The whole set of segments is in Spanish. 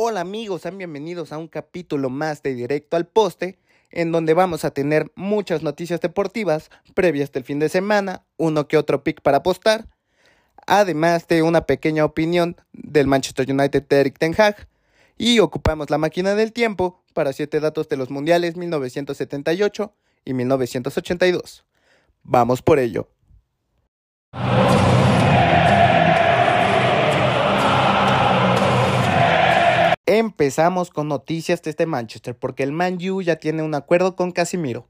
Hola amigos, sean bienvenidos a un capítulo más de Directo al Poste, en donde vamos a tener muchas noticias deportivas previas del fin de semana, uno que otro pick para apostar, además de una pequeña opinión del Manchester United de Eric Ten Hag, y ocupamos la máquina del tiempo para siete datos de los mundiales 1978 y 1982. Vamos por ello. Empezamos con noticias de este Manchester porque el Man U ya tiene un acuerdo con Casimiro.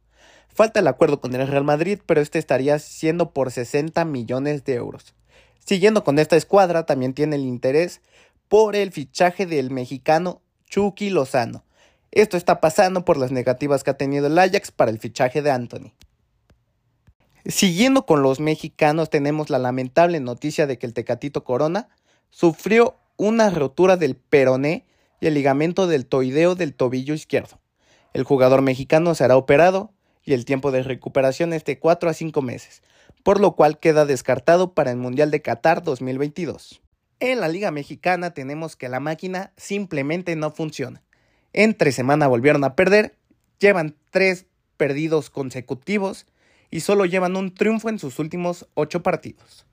Falta el acuerdo con el Real Madrid, pero este estaría siendo por 60 millones de euros. Siguiendo con esta escuadra, también tiene el interés por el fichaje del mexicano Chucky Lozano. Esto está pasando por las negativas que ha tenido el Ajax para el fichaje de Anthony. Siguiendo con los mexicanos, tenemos la lamentable noticia de que el Tecatito Corona sufrió una rotura del peroné y el ligamento del toideo del tobillo izquierdo. El jugador mexicano será operado y el tiempo de recuperación es de 4 a 5 meses, por lo cual queda descartado para el Mundial de Qatar 2022. En la Liga Mexicana tenemos que la máquina simplemente no funciona. Entre semana volvieron a perder, llevan 3 perdidos consecutivos y solo llevan un triunfo en sus últimos 8 partidos.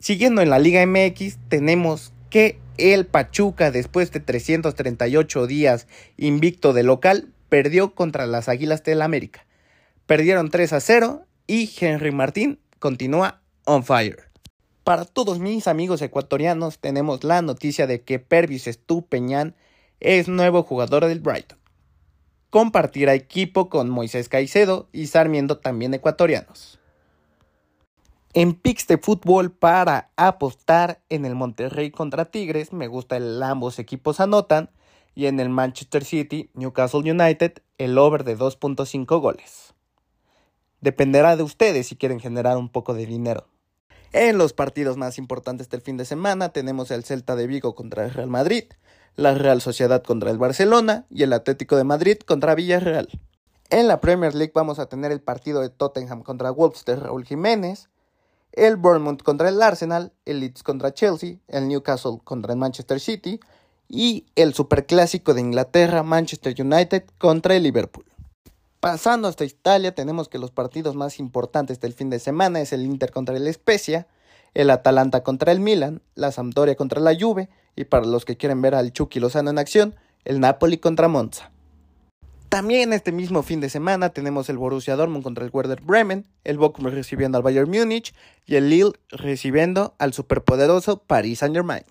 Siguiendo en la Liga MX tenemos que el Pachuca, después de 338 días invicto de local, perdió contra las Águilas del América. Perdieron 3 a 0 y Henry Martín continúa on fire. Para todos mis amigos ecuatorianos tenemos la noticia de que Pervis Estupeñán es nuevo jugador del Brighton. Compartirá equipo con Moisés Caicedo y Sarmiento también ecuatorianos. En picks de fútbol para apostar en el Monterrey contra Tigres, me gusta el ambos equipos anotan. Y en el Manchester City, Newcastle United, el over de 2.5 goles. Dependerá de ustedes si quieren generar un poco de dinero. En los partidos más importantes del fin de semana tenemos el Celta de Vigo contra el Real Madrid, la Real Sociedad contra el Barcelona y el Atlético de Madrid contra Villarreal. En la Premier League vamos a tener el partido de Tottenham contra Wolves de Raúl Jiménez, el Bournemouth contra el Arsenal, el Leeds contra Chelsea, el Newcastle contra el Manchester City y el superclásico de Inglaterra, Manchester United contra el Liverpool. Pasando hasta Italia, tenemos que los partidos más importantes del fin de semana es el Inter contra el Spezia, el Atalanta contra el Milan, la Sampdoria contra la Juve y para los que quieren ver al Chucky Lozano en acción, el Napoli contra Monza. También este mismo fin de semana tenemos el Borussia Dortmund contra el Werder Bremen, el Bochum recibiendo al Bayern Múnich y el Lille recibiendo al superpoderoso Paris Saint-Germain.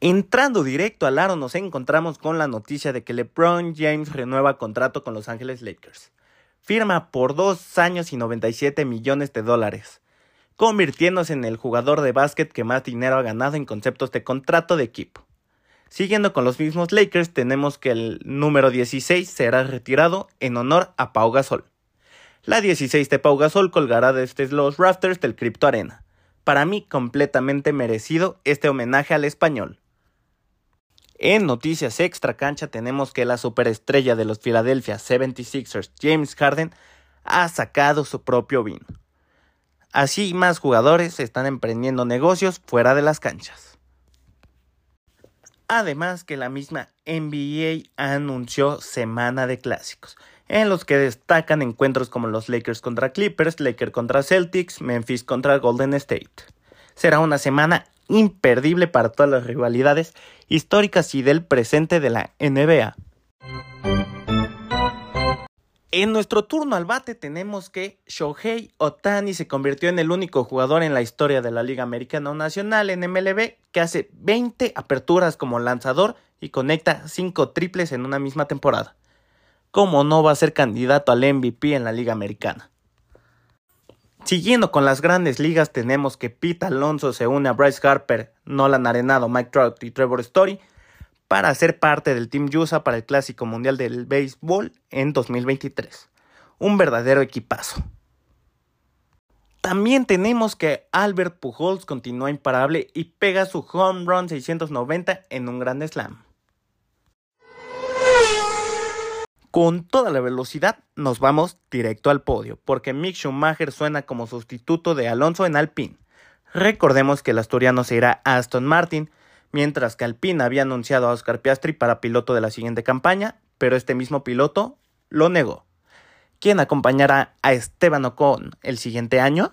Entrando directo al aro nos encontramos con la noticia de que LeBron James renueva contrato con Los Ángeles Lakers. Firma por dos años y 97 millones de dólares, convirtiéndose en el jugador de básquet que más dinero ha ganado en conceptos de contrato de equipo. Siguiendo con los mismos Lakers, tenemos que el número 16 será retirado en honor a Pau Gasol. La 16 de Pau Gasol colgará desde los rafters del Crypto Arena. Para mí, completamente merecido este homenaje al español. En noticias extra cancha tenemos que la superestrella de los Philadelphia 76ers, James Harden, ha sacado su propio vino. Así más jugadores están emprendiendo negocios fuera de las canchas. Además que la misma NBA anunció semana de clásicos, en los que destacan encuentros como los Lakers contra Clippers, Lakers contra Celtics, Memphis contra Golden State. Será una semana imperdible para todas las rivalidades históricas y del presente de la NBA. En nuestro turno al bate tenemos que Shohei Otani se convirtió en el único jugador en la historia de la Liga Americana Nacional en MLB que hace 20 aperturas como lanzador y conecta 5 triples en una misma temporada. ¿Cómo no va a ser candidato al MVP en la Liga Americana? Siguiendo con las grandes ligas tenemos que Pete Alonso se une a Bryce Harper, Nolan Arenado, Mike Trout y Trevor Story para ser parte del Team USA para el Clásico Mundial del Béisbol en 2023. Un verdadero equipazo. También tenemos que Albert Pujols continúa imparable y pega su home run 690 en un gran slam. Con toda la velocidad nos vamos directo al podio, porque Mick Schumacher suena como sustituto de Alonso en Alpine. Recordemos que el asturiano se irá a Aston Martin, mientras que Alpine había anunciado a Oscar Piastri para piloto de la siguiente campaña, pero este mismo piloto lo negó. ¿Quién acompañará a Esteban Ocon el siguiente año?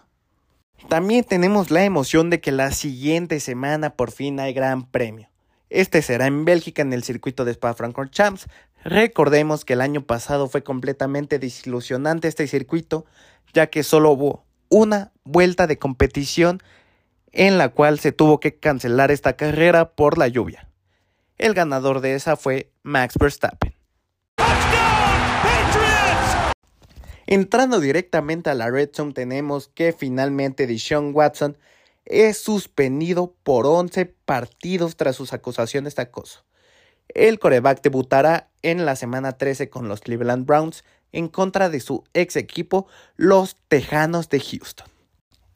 También tenemos la emoción de que la siguiente semana por fin hay gran premio. Este será en Bélgica en el circuito de Spa-Francorchamps. Recordemos que el año pasado fue completamente desilusionante este circuito, ya que solo hubo una vuelta de competición en la cual se tuvo que cancelar esta carrera por la lluvia. El ganador de esa fue Max Verstappen. Entrando directamente a la Red Zone tenemos que finalmente Deshaun Watson es suspendido por 11 partidos tras sus acusaciones de acoso. El coreback debutará en la semana 13 con los Cleveland Browns en contra de su ex equipo, los Tejanos de Houston.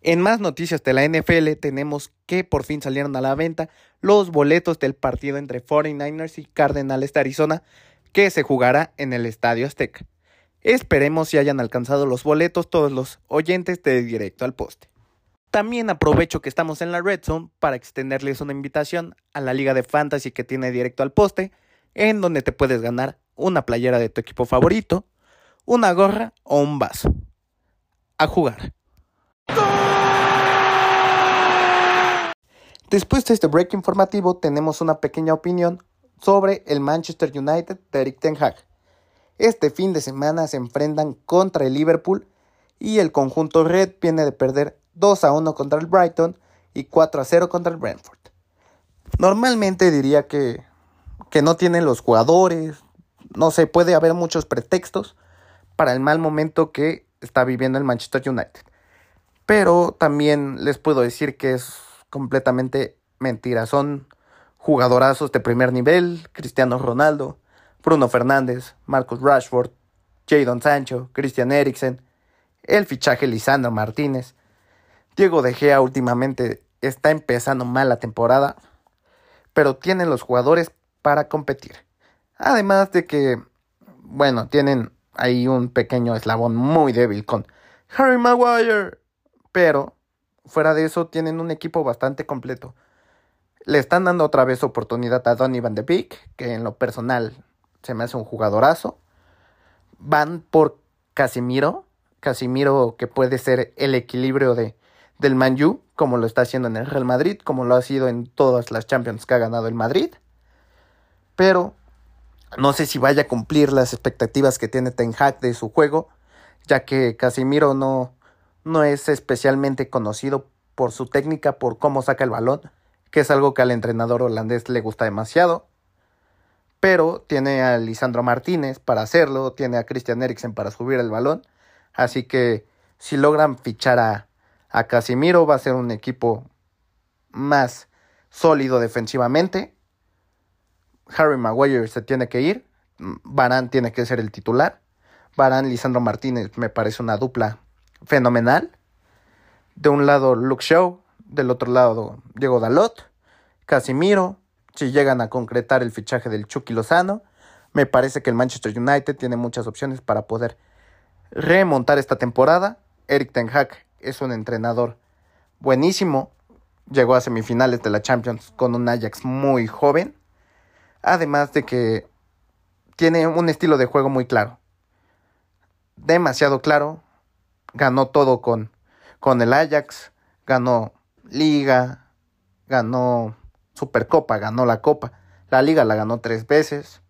En más noticias de la NFL tenemos que por fin salieron a la venta los boletos del partido entre 49ers y Cardenales de Arizona que se jugará en el Estadio Azteca. Esperemos si hayan alcanzado los boletos todos los oyentes de directo al poste. También aprovecho que estamos en la Red Zone para extenderles una invitación a la liga de fantasy que tiene directo al poste, en donde te puedes ganar una playera de tu equipo favorito, una gorra o un vaso. A jugar. Después de este break informativo tenemos una pequeña opinión sobre el Manchester United de Eric Ten Hag. Este fin de semana se enfrentan contra el Liverpool y el conjunto red viene de perder 2 a 1 contra el Brighton y 4 a 0 contra el Brentford. Normalmente diría que, que no tienen los jugadores, no sé, puede haber muchos pretextos para el mal momento que está viviendo el Manchester United. Pero también les puedo decir que es completamente mentira. Son jugadorazos de primer nivel, Cristiano Ronaldo, Bruno Fernández, Marcus Rashford, Jadon Sancho, Christian Eriksen, el fichaje Lisandro Martínez. Diego De Gea últimamente está empezando mal la temporada, pero tienen los jugadores para competir. Además de que, bueno, tienen ahí un pequeño eslabón muy débil con Harry Maguire, pero fuera de eso tienen un equipo bastante completo. Le están dando otra vez oportunidad a Donny Van de Beek, que en lo personal se me hace un jugadorazo. Van por Casimiro, Casimiro que puede ser el equilibrio de, del Manju, como lo está haciendo en el Real Madrid, como lo ha sido en todas las Champions que ha ganado el Madrid. Pero no sé si vaya a cumplir las expectativas que tiene Ten Hag de su juego, ya que Casimiro no, no es especialmente conocido por su técnica, por cómo saca el balón, que es algo que al entrenador holandés le gusta demasiado pero tiene a Lisandro Martínez para hacerlo, tiene a Christian Eriksen para subir el balón, así que si logran fichar a, a Casimiro va a ser un equipo más sólido defensivamente. Harry Maguire se tiene que ir, Barán tiene que ser el titular. Barán, Lisandro Martínez me parece una dupla fenomenal. De un lado Luke Shaw, del otro lado Diego Dalot, Casimiro, si llegan a concretar el fichaje del Chucky Lozano. Me parece que el Manchester United tiene muchas opciones para poder remontar esta temporada. Eric Ten Hag es un entrenador buenísimo. Llegó a semifinales de la Champions con un Ajax muy joven. Además de que tiene un estilo de juego muy claro. Demasiado claro. Ganó todo con, con el Ajax. Ganó Liga. Ganó Supercopa, ganó la Copa. La Liga la ganó tres veces.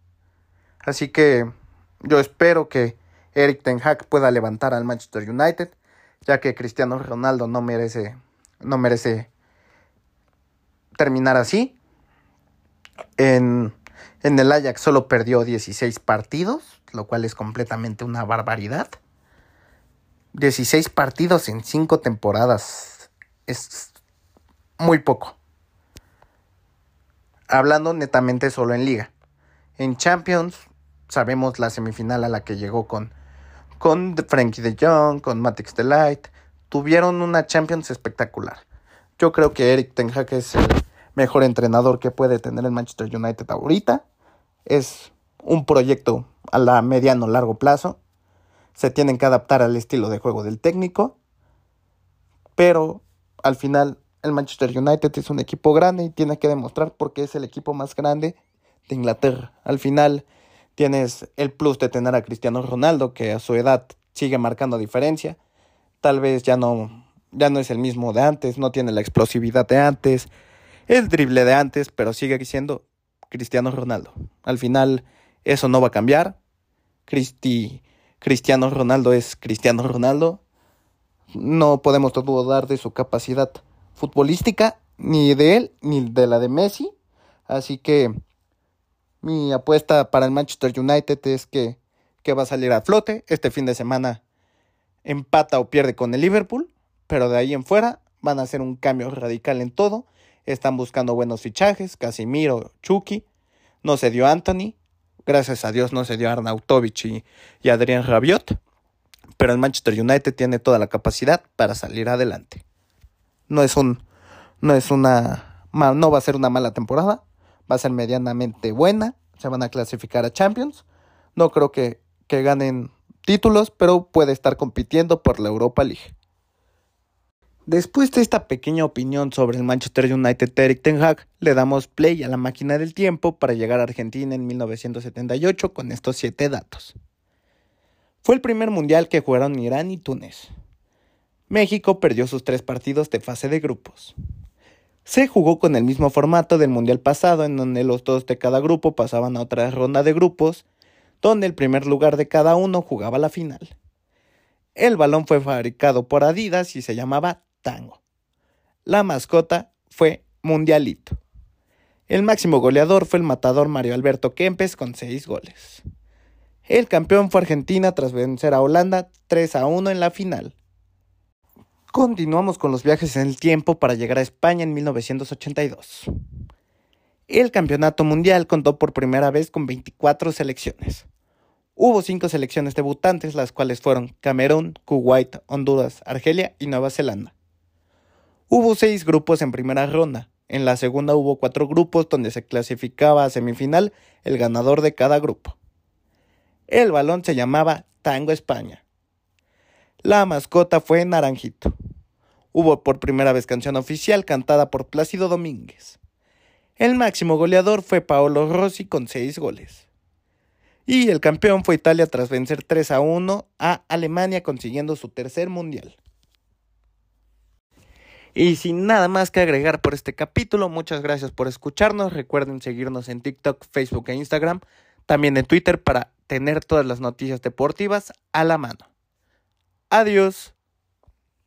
Así que yo espero que Eric Ten Hag pueda levantar al Manchester United, ya que Cristiano Ronaldo no merece, no merece terminar así. En, en el Ajax solo perdió 16 partidos, lo cual es completamente una barbaridad. 16 partidos en 5 temporadas es muy poco hablando netamente solo en liga. En Champions sabemos la semifinal a la que llegó con, con Frankie de Jong, con Matix Delight. Tuvieron una Champions espectacular. Yo creo que Eric Ten Hag es el mejor entrenador que puede tener el Manchester United ahorita. Es un proyecto a la mediano largo plazo. Se tienen que adaptar al estilo de juego del técnico. Pero al final el Manchester United es un equipo grande y tiene que demostrar porque es el equipo más grande de Inglaterra. Al final tienes el plus de tener a Cristiano Ronaldo, que a su edad sigue marcando diferencia. Tal vez ya no, ya no es el mismo de antes, no tiene la explosividad de antes, el drible de antes, pero sigue siendo Cristiano Ronaldo. Al final eso no va a cambiar. Cristi, Cristiano Ronaldo es Cristiano Ronaldo. No podemos dudar de su capacidad futbolística, ni de él, ni de la de Messi. Así que mi apuesta para el Manchester United es que, que va a salir a flote. Este fin de semana empata o pierde con el Liverpool, pero de ahí en fuera van a hacer un cambio radical en todo. Están buscando buenos fichajes, Casimiro, Chucky. No se dio Anthony. Gracias a Dios no se dio Arnautovic y, y Adrián Rabiot. Pero el Manchester United tiene toda la capacidad para salir adelante. No es un. No es una. No va a ser una mala temporada. Va a ser medianamente buena. Se van a clasificar a Champions. No creo que, que ganen títulos, pero puede estar compitiendo por la Europa League. Después de esta pequeña opinión sobre el Manchester United Eric Ten Hag, le damos play a la máquina del tiempo para llegar a Argentina en 1978 con estos siete datos. Fue el primer mundial que jugaron Irán y Túnez. México perdió sus tres partidos de fase de grupos. Se jugó con el mismo formato del mundial pasado, en donde los dos de cada grupo pasaban a otra ronda de grupos, donde el primer lugar de cada uno jugaba la final. El balón fue fabricado por Adidas y se llamaba Tango. La mascota fue Mundialito. El máximo goleador fue el matador Mario Alberto Kempes con 6 goles. El campeón fue Argentina tras vencer a Holanda 3 a 1 en la final. Continuamos con los viajes en el tiempo para llegar a España en 1982. El campeonato mundial contó por primera vez con 24 selecciones. Hubo cinco selecciones debutantes, las cuales fueron Camerún, Kuwait, Honduras, Argelia y Nueva Zelanda. Hubo seis grupos en primera ronda. En la segunda hubo cuatro grupos donde se clasificaba a semifinal el ganador de cada grupo. El balón se llamaba Tango España. La mascota fue Naranjito. Hubo por primera vez canción oficial cantada por Plácido Domínguez. El máximo goleador fue Paolo Rossi con seis goles. Y el campeón fue Italia tras vencer 3 a 1 a Alemania consiguiendo su tercer mundial. Y sin nada más que agregar por este capítulo, muchas gracias por escucharnos. Recuerden seguirnos en TikTok, Facebook e Instagram, también en Twitter para tener todas las noticias deportivas a la mano. Adiós.